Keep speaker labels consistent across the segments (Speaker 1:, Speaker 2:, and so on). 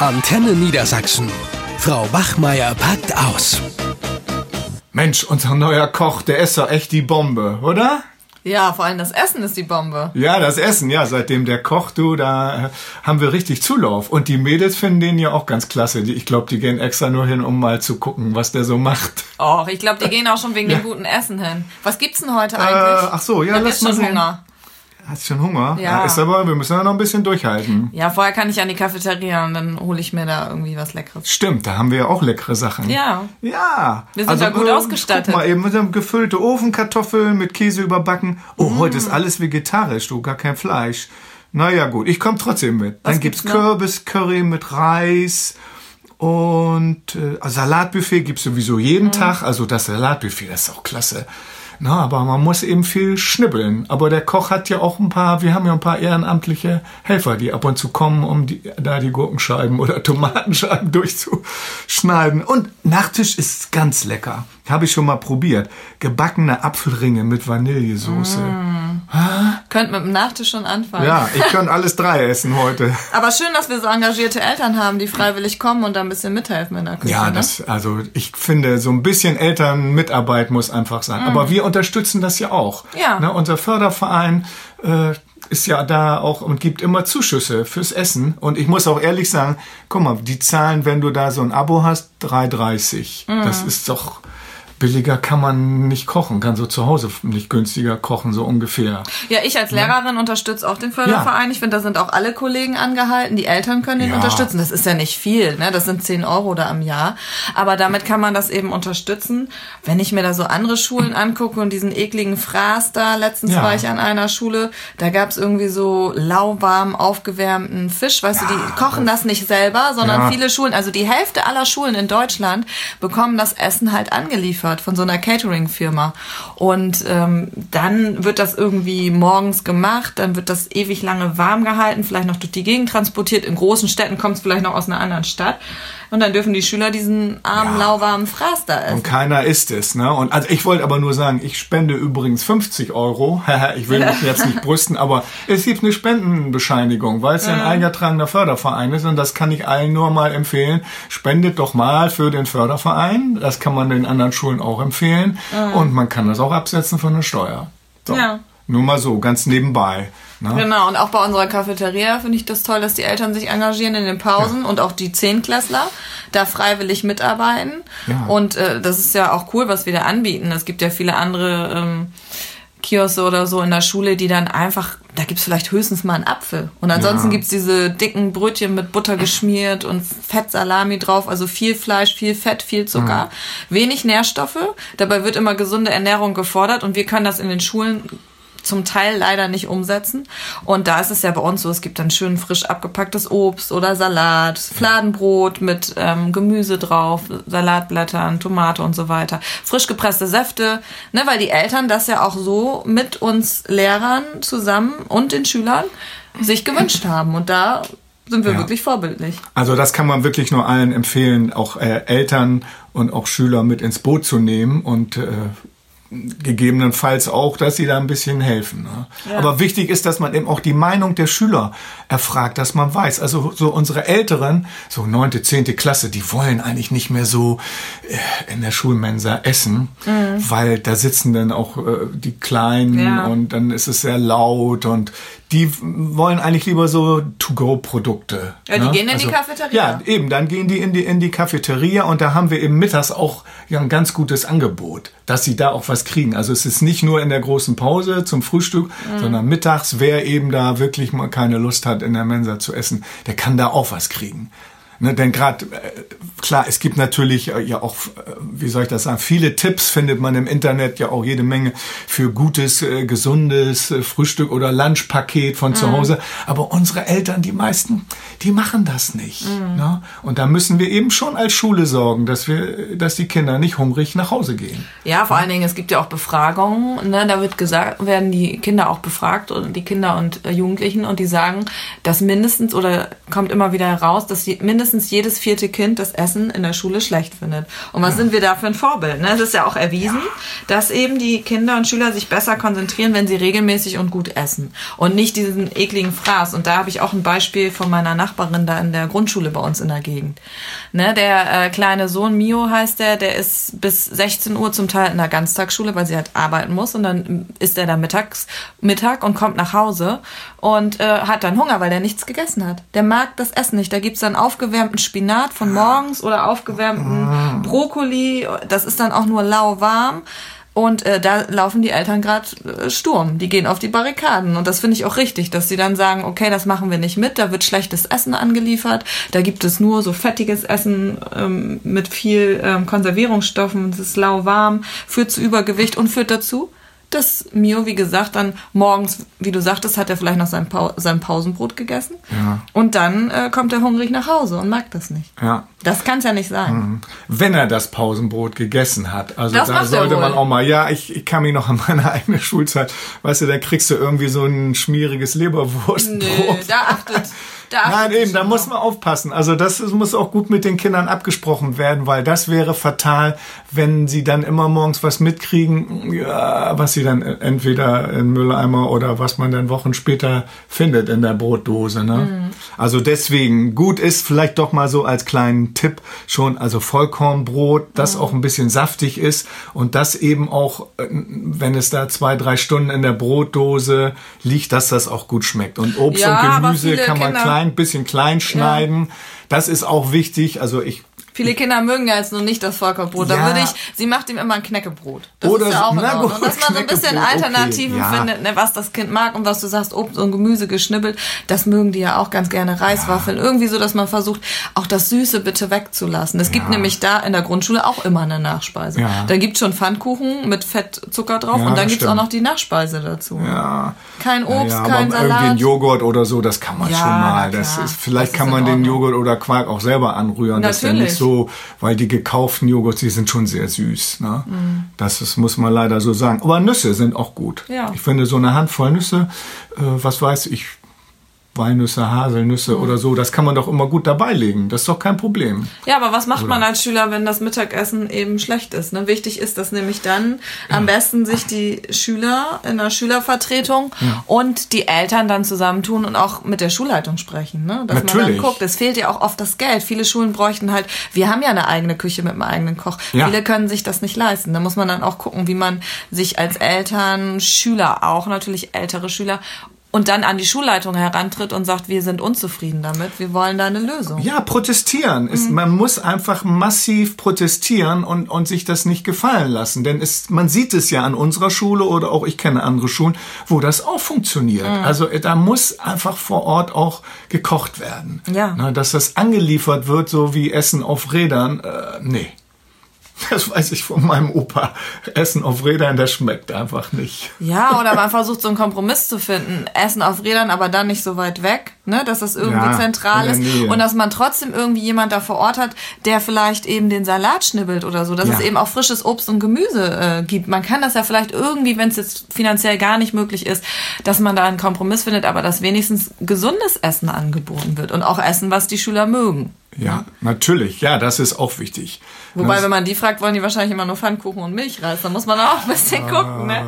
Speaker 1: Antenne Niedersachsen. Frau Wachmeier packt aus.
Speaker 2: Mensch, unser neuer Koch, der ist doch echt die Bombe, oder?
Speaker 3: Ja, vor allem das Essen ist die Bombe.
Speaker 2: Ja, das Essen, ja, seitdem der kocht, du, da äh, haben wir richtig Zulauf. Und die Mädels finden den ja auch ganz klasse. Ich glaube, die gehen extra nur hin, um mal zu gucken, was der so macht.
Speaker 3: Och, ich glaube, die gehen auch schon wegen
Speaker 2: Ja.
Speaker 3: dem guten Essen hin. Was gibt's denn heute
Speaker 2: Äh,
Speaker 3: eigentlich?
Speaker 2: ach so, ja,
Speaker 3: hab
Speaker 2: lass mal
Speaker 3: schon
Speaker 2: sehen.
Speaker 3: Hunger.
Speaker 2: Hast schon Hunger?
Speaker 3: Ja.
Speaker 2: Ist aber, wir müssen ja noch ein bisschen durchhalten.
Speaker 3: Ja, vorher kann ich an die Cafeteria und dann hole ich mir da irgendwie was Leckeres.
Speaker 2: Stimmt, da haben wir ja auch leckere Sachen.
Speaker 3: Ja.
Speaker 2: Ja.
Speaker 3: Wir sind da gut
Speaker 2: äh,
Speaker 3: ausgestattet.
Speaker 2: Guck mal eben, wir haben gefüllte Ofenkartoffeln mit Käse überbacken. Oh,
Speaker 3: Mm.
Speaker 2: heute ist alles vegetarisch, du, gar kein Fleisch. Naja, gut, ich komme trotzdem mit.
Speaker 3: Was
Speaker 2: Dann gibt's
Speaker 3: gibt's?
Speaker 2: Kürbiscurry mit Reis und äh, Salatbuffet gibt's sowieso jeden Tag. Also das Salatbuffet, das ist auch klasse. Na, aber man muss eben viel schnibbeln. Aber der Koch hat ja auch ein paar, wir haben ja ein paar ehrenamtliche Helfer, die ab und zu kommen, um die, da die Gurkenscheiben oder Tomatenscheiben durchzuschneiden. Und Nachtisch ist ganz lecker. Habe ich schon mal probiert. Gebackene Apfelringe mit Vanillesoße.
Speaker 3: Könnt mit dem Nachtisch schon anfangen.
Speaker 2: Ja, ich kann alles drei essen heute.
Speaker 3: Aber schön, dass wir so engagierte Eltern haben, die freiwillig kommen und da ein bisschen mithelfen in der Küche.
Speaker 2: Ja,
Speaker 3: ne?
Speaker 2: das, also ich finde, so ein bisschen Elternmitarbeit muss einfach sein. Aber wir unterstützen das ja auch.
Speaker 3: Ja.
Speaker 2: Ne, unser Förderverein äh, ist ja da auch und gibt immer Zuschüsse fürs Essen. Und ich muss auch ehrlich sagen, guck mal, die Zahlen, wenn du da so ein Abo hast, 3,30. Das ist doch billiger kann man nicht kochen, kann so zu Hause nicht günstiger kochen, so ungefähr.
Speaker 3: Ja, ich als Lehrerin unterstütze auch den Förderverein. Ich finde, da sind auch alle Kollegen angehalten. Die Eltern können den
Speaker 2: Ja.
Speaker 3: unterstützen. Das ist ja nicht viel, ne? Das sind 10 Euro da im Jahr. Aber damit kann man das eben unterstützen. Wenn ich mir da so andere Schulen angucke und diesen ekligen Fraß da, letztens
Speaker 2: Ja.
Speaker 3: war ich an einer Schule, da gab's irgendwie so lauwarm aufgewärmten Fisch. Weißt du, die kochen das nicht selber, sondern
Speaker 2: Ja.
Speaker 3: viele Schulen, also die Hälfte aller Schulen in Deutschland bekommen das Essen halt angeliefert von so einer Catering-Firma. Und ähm, dann wird das irgendwie morgens gemacht, dann wird das ewig lange warm gehalten, vielleicht noch durch die Gegend transportiert. In großen Städten kommt es vielleicht noch aus einer anderen Stadt. Und dann dürfen die Schüler diesen armen,
Speaker 2: Ja.
Speaker 3: lauwarmen Fraß da essen.
Speaker 2: Und keiner isst es, ne? Und also ich wollte aber nur sagen, ich spende übrigens 50 Euro. ich will mich jetzt nicht brüsten, aber es gibt eine Spendenbescheinigung, weil es ja ein eingetragener Förderverein ist und das kann ich allen nur mal empfehlen. Spendet doch mal für den Förderverein. Das kann man den anderen Schulen auch empfehlen. Und man kann das auch absetzen von der Steuer. So.
Speaker 3: Ja.
Speaker 2: Nur mal so, ganz nebenbei. Ne?
Speaker 3: Genau, und auch bei unserer Cafeteria finde ich das toll, dass die Eltern sich engagieren in den Pausen und auch die Zehnklässler da freiwillig mitarbeiten.
Speaker 2: Ja.
Speaker 3: Und äh, das ist ja auch cool, was wir da anbieten. Es gibt ja viele andere ähm, Kioske oder so in der Schule, die dann einfach, da gibt's vielleicht höchstens mal einen Apfel. Und ansonsten
Speaker 2: Ja.
Speaker 3: gibt's diese dicken Brötchen mit Butter geschmiert und Fettsalami drauf, also viel Fleisch, viel Fett, viel Zucker, wenig Nährstoffe. Dabei wird immer gesunde Ernährung gefordert und wir können das in den Schulen zum Teil leider nicht umsetzen. Und da ist es ja bei uns so, es gibt dann schön frisch abgepacktes Obst oder Salat, Fladenbrot mit ähm, Gemüse drauf, Salatblättern, Tomate und so weiter. Frisch gepresste Säfte, ne, weil die Eltern das ja auch so mit uns Lehrern zusammen und den Schülern sich gewünscht haben. Und da sind wir
Speaker 2: Ja.
Speaker 3: wirklich vorbildlich.
Speaker 2: Also das kann man wirklich nur allen empfehlen, auch äh, Eltern und auch Schüler mit ins Boot zu nehmen und äh, gegebenenfalls auch, dass sie da ein bisschen helfen. Ne? Aber wichtig ist, dass man eben auch die Meinung der Schüler erfragt, dass man weiß. Also so unsere Älteren, so neunte, zehnte Klasse, die wollen eigentlich nicht mehr so äh, in der Schulmensa essen, weil da sitzen dann auch äh, die Kleinen
Speaker 3: Ja.
Speaker 2: und dann ist es sehr laut und die wollen eigentlich lieber so To-Go-Produkte.
Speaker 3: Ja, die gehen in die Cafeteria.
Speaker 2: Ja, eben, dann gehen die in die, in die Cafeteria und da haben wir eben mittags auch ja, ein ganz gutes Angebot, dass sie da auch was kriegen. Also es ist nicht nur in der großen Pause zum Frühstück,
Speaker 3: Mhm.
Speaker 2: sondern mittags, wer eben da wirklich mal keine Lust hat, in der Mensa zu essen, der kann da auch was kriegen. Ne, denn gerade, äh, klar, es gibt natürlich äh, ja auch, äh, wie soll ich das sagen, viele Tipps findet man im Internet ja auch jede Menge für gutes, gesundes Frühstück oder Lunchpaket von zu Hause. Aber unsere Eltern, die meisten, die machen das nicht. Ne? Und da müssen wir eben schon als Schule sorgen, dass wir, dass die Kinder nicht hungrig nach Hause gehen.
Speaker 3: Ja, vor allen Dingen, es gibt ja auch Befragungen, ne, da wird gesagt, werden die Kinder auch befragt und die Kinder und Jugendlichen und die sagen, dass mindestens oder kommt immer wieder heraus, dass die mindestens mindestens jedes vierte Kind das Essen in der Schule schlecht findet. Und was sind wir da für ein Vorbild? Ne? Es ist ja auch erwiesen, dass eben die Kinder und Schüler sich besser konzentrieren, wenn sie regelmäßig und gut essen und nicht diesen ekligen Fraß. Und da habe ich auch ein Beispiel von meiner Nachbarin da in der Grundschule bei uns in der Gegend. Ne, der äh, kleine Sohn Mio heißt der, der ist bis 16 Uhr zum Teil in der Ganztagsschule, weil sie halt arbeiten muss und dann ist er da mittags Mittag und kommt nach Hause und äh, hat dann Hunger, weil er nichts gegessen hat. Der mag das Essen nicht. Da gibt's dann aufgewärmten Spinat von morgens oder aufgewärmten Brokkoli. Das ist dann auch nur lauwarm. Und äh, da laufen die Eltern gerade äh, Sturm. Die gehen auf die Barrikaden. Und das finde ich auch richtig, dass sie dann sagen, okay, das machen wir nicht mit, da wird schlechtes Essen angeliefert, da gibt es nur so fettiges Essen ähm, mit viel ähm, Konservierungsstoffen, es ist lauwarm, führt zu Übergewicht und führt dazu, dass Mio, wie gesagt, dann morgens, wie du sagtest, hat er vielleicht noch sein, pa sein Pausenbrot gegessen.
Speaker 2: Ja.
Speaker 3: Und dann äh, kommt er hungrig nach Hause und mag das nicht.
Speaker 2: Ja.
Speaker 3: Das kann es ja nicht sein.
Speaker 2: Wenn er das Pausenbrot gegessen hat. Also
Speaker 3: Das
Speaker 2: da sollte man auch mal, ja, ich, ich kann mich noch an meine eigene Schulzeit, weißt du, da kriegst du irgendwie so ein schmieriges Leberwurstbrot.
Speaker 3: Nö, da achtet.
Speaker 2: Nein, eben, da muss man aufpassen. Also das muss auch gut mit den Kindern abgesprochen werden, weil das wäre fatal, wenn sie dann immer morgens was mitkriegen, ja, was sie dann entweder im Mülleimer oder was man dann Wochen später findet in der Brotdose. Ne?
Speaker 3: Mhm.
Speaker 2: Also deswegen, gut ist vielleicht doch mal so als kleinen Tipp schon, also Vollkornbrot, das
Speaker 3: Mhm.
Speaker 2: auch ein bisschen saftig ist und das eben auch, äh, wenn es da zwei, drei Stunden in der Brotdose liegt, dass das auch gut schmeckt. Und Obst
Speaker 3: Ja,
Speaker 2: und Gemüse kann man
Speaker 3: Kinder-
Speaker 2: klein, bisschen klein schneiden. Das ist auch wichtig. Also ich
Speaker 3: Viele Kinder mögen ja jetzt nur nicht das Vollkornbrot. Da
Speaker 2: Ja.
Speaker 3: würde ich, sie macht ihm immer ein Knäckebrot. Das
Speaker 2: Oder
Speaker 3: ist ja auch in Ordnung.
Speaker 2: gut,
Speaker 3: Dass man so ein bisschen
Speaker 2: okay,
Speaker 3: Alternativen
Speaker 2: ja.
Speaker 3: findet, ne, was das Kind mag und was du sagst, Obst und Gemüse geschnibbelt, das mögen die ja auch ganz gerne. Reiswaffeln. Irgendwie so, dass man versucht, auch das Süße bitte wegzulassen. Es gibt nämlich da in der Grundschule auch immer eine Nachspeise.
Speaker 2: Ja.
Speaker 3: Da gibt's schon Pfannkuchen mit Fett, Zucker drauf
Speaker 2: Ja,
Speaker 3: und dann
Speaker 2: das
Speaker 3: gibt's auch noch die Nachspeise dazu.
Speaker 2: ja,
Speaker 3: Kein Obst,
Speaker 2: ja,
Speaker 3: kein
Speaker 2: aber irgendwie ein
Speaker 3: Salat.
Speaker 2: Joghurt oder so, das kann man
Speaker 3: Ja,
Speaker 2: schon mal. Das ist, vielleicht
Speaker 3: Das
Speaker 2: kann man den. Joghurt oder Quark auch selber anrühren. Das ist ja
Speaker 3: Natürlich.
Speaker 2: nicht so, weil die gekauften Joghurts, die sind schon sehr süß. Ne? Das ist, muss man leider so sagen. Aber Nüsse sind auch gut.
Speaker 3: Mhm. Ja.
Speaker 2: Ich finde so eine Handvoll Nüsse, äh, was weiß ich, Walnüsse, Haselnüsse oder so, das kann man doch immer gut dabei legen. Das ist doch kein Problem.
Speaker 3: Ja, aber was macht man als Schüler, wenn das Mittagessen eben schlecht ist? Ne? Wichtig ist, dass nämlich dann am besten sich die Schüler in der Schülervertretung und die Eltern dann zusammentun und auch mit der Schulleitung sprechen. Ne? Dass man
Speaker 2: Natürlich.
Speaker 3: dann guckt, es fehlt ja auch oft das Geld. Viele Schulen bräuchten halt, wir haben ja eine eigene Küche mit einem eigenen Koch.
Speaker 2: Ja.
Speaker 3: Viele können sich das nicht leisten. Da muss man dann auch gucken, wie man sich als Eltern, Schüler auch, natürlich ältere Schüler, und dann an die Schulleitung herantritt und sagt, wir sind unzufrieden damit, wir wollen da eine Lösung.
Speaker 2: Ja, protestieren. Ist, man muss einfach massiv protestieren und, und sich das nicht gefallen lassen. Denn es, man sieht es ja an unserer Schule oder auch ich kenne andere Schulen, wo das auch funktioniert. Also äh, da muss einfach vor Ort auch gekocht werden.
Speaker 3: Ja.
Speaker 2: Na, dass das angeliefert wird, so wie Essen auf Rädern, äh, nee. Das weiß ich von meinem Opa. Essen auf Rädern, das schmeckt einfach nicht.
Speaker 3: Ja, oder man versucht so einen Kompromiss zu finden. Essen auf Rädern, aber dann nicht so weit weg, ne? dass das irgendwie
Speaker 2: Ja,
Speaker 3: zentral ist. Und dass man trotzdem irgendwie jemand da vor Ort hat, der vielleicht eben den Salat schnibbelt oder so. Dass
Speaker 2: Ja.
Speaker 3: es eben auch frisches Obst und Gemüse äh, gibt. Man kann das ja vielleicht irgendwie, wenn es jetzt finanziell gar nicht möglich ist, dass man da einen Kompromiss findet, aber dass wenigstens gesundes Essen angeboten wird. Und auch Essen, was die Schüler mögen.
Speaker 2: Ja, natürlich. Ja, das ist auch wichtig.
Speaker 3: Wobei,
Speaker 2: Das-
Speaker 3: wenn man die fragt, wollen die wahrscheinlich immer nur Pfannkuchen und Milchreis. Da muss man auch ein bisschen gucken, ne?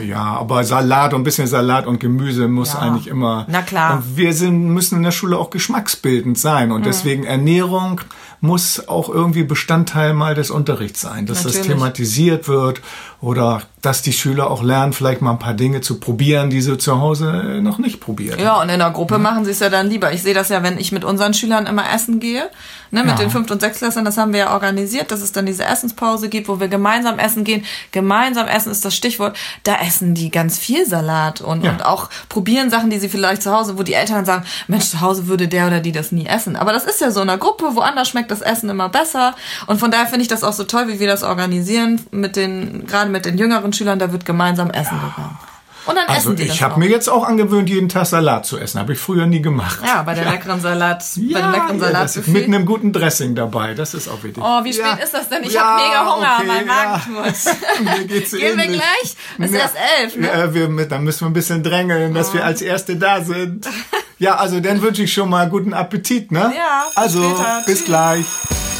Speaker 2: Äh, Ja, aber Salat und ein bisschen Salat und Gemüse muss
Speaker 3: Ja.
Speaker 2: eigentlich immer.
Speaker 3: Na klar.
Speaker 2: Und wir sind, müssen in der Schule auch geschmacksbildend sein.
Speaker 3: Mhm.
Speaker 2: Und deswegen Ernährung muss auch irgendwie Bestandteil mal des Unterrichts sein. Dass das
Speaker 3: Natürlich.
Speaker 2: thematisiert wird oder dass die Schüler auch lernen, vielleicht mal ein paar Dinge zu probieren, die sie zu Hause noch nicht probiert.
Speaker 3: Ja, und in der Gruppe machen sie es ja dann lieber. Ich sehe das ja, wenn ich mit unseren Schülern immer essen gehe, ne, mit
Speaker 2: Ja.
Speaker 3: den Fünft- und Sechstklässlern, das haben wir ja organisiert, dass es dann diese Essenspause gibt, wo wir gemeinsam essen gehen. Gemeinsam essen ist das Stichwort. Da essen die ganz viel Salat und,
Speaker 2: Ja.
Speaker 3: und auch probieren Sachen, die sie vielleicht zu Hause, wo die Eltern sagen, Mensch, zu Hause würde der oder die das nie essen. Aber das ist ja so in der Gruppe, woanders schmeckt das Essen immer besser. Und von daher finde ich das auch so toll, wie wir das organisieren, mit den, gerade mit den jüngeren Schülern, da wird gemeinsam essen gegangen. Und dann
Speaker 2: Also
Speaker 3: essen die
Speaker 2: ich habe mir jetzt auch angewöhnt, jeden Tag Salat zu essen. Habe ich früher nie gemacht.
Speaker 3: Ja, bei der leckeren Salat, bei dem leckeren
Speaker 2: ja,
Speaker 3: Salatbuffet.
Speaker 2: mit einem guten Dressing dabei. Das ist auch wichtig.
Speaker 3: Oh, wie spät
Speaker 2: Ja.
Speaker 3: ist das denn? Ich
Speaker 2: Ja,
Speaker 3: hab mega Hunger,
Speaker 2: okay,
Speaker 3: mein
Speaker 2: ja.
Speaker 3: Magen knurrt.
Speaker 2: Mir geht's
Speaker 3: Gehen wir gleich? Es ist
Speaker 2: Ja.
Speaker 3: erst elf, ne? Oh.
Speaker 2: Ja, wir, mit- dann müssen wir ein bisschen drängeln, dass wir als Erste da sind. Ja, also dann wünsche ich schon mal guten Appetit, ne?
Speaker 3: Ja,
Speaker 2: Also,
Speaker 3: später.
Speaker 2: bis
Speaker 3: Tschüss.
Speaker 2: gleich.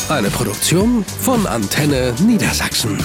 Speaker 1: Eine Produktion von Antenne Niedersachsen.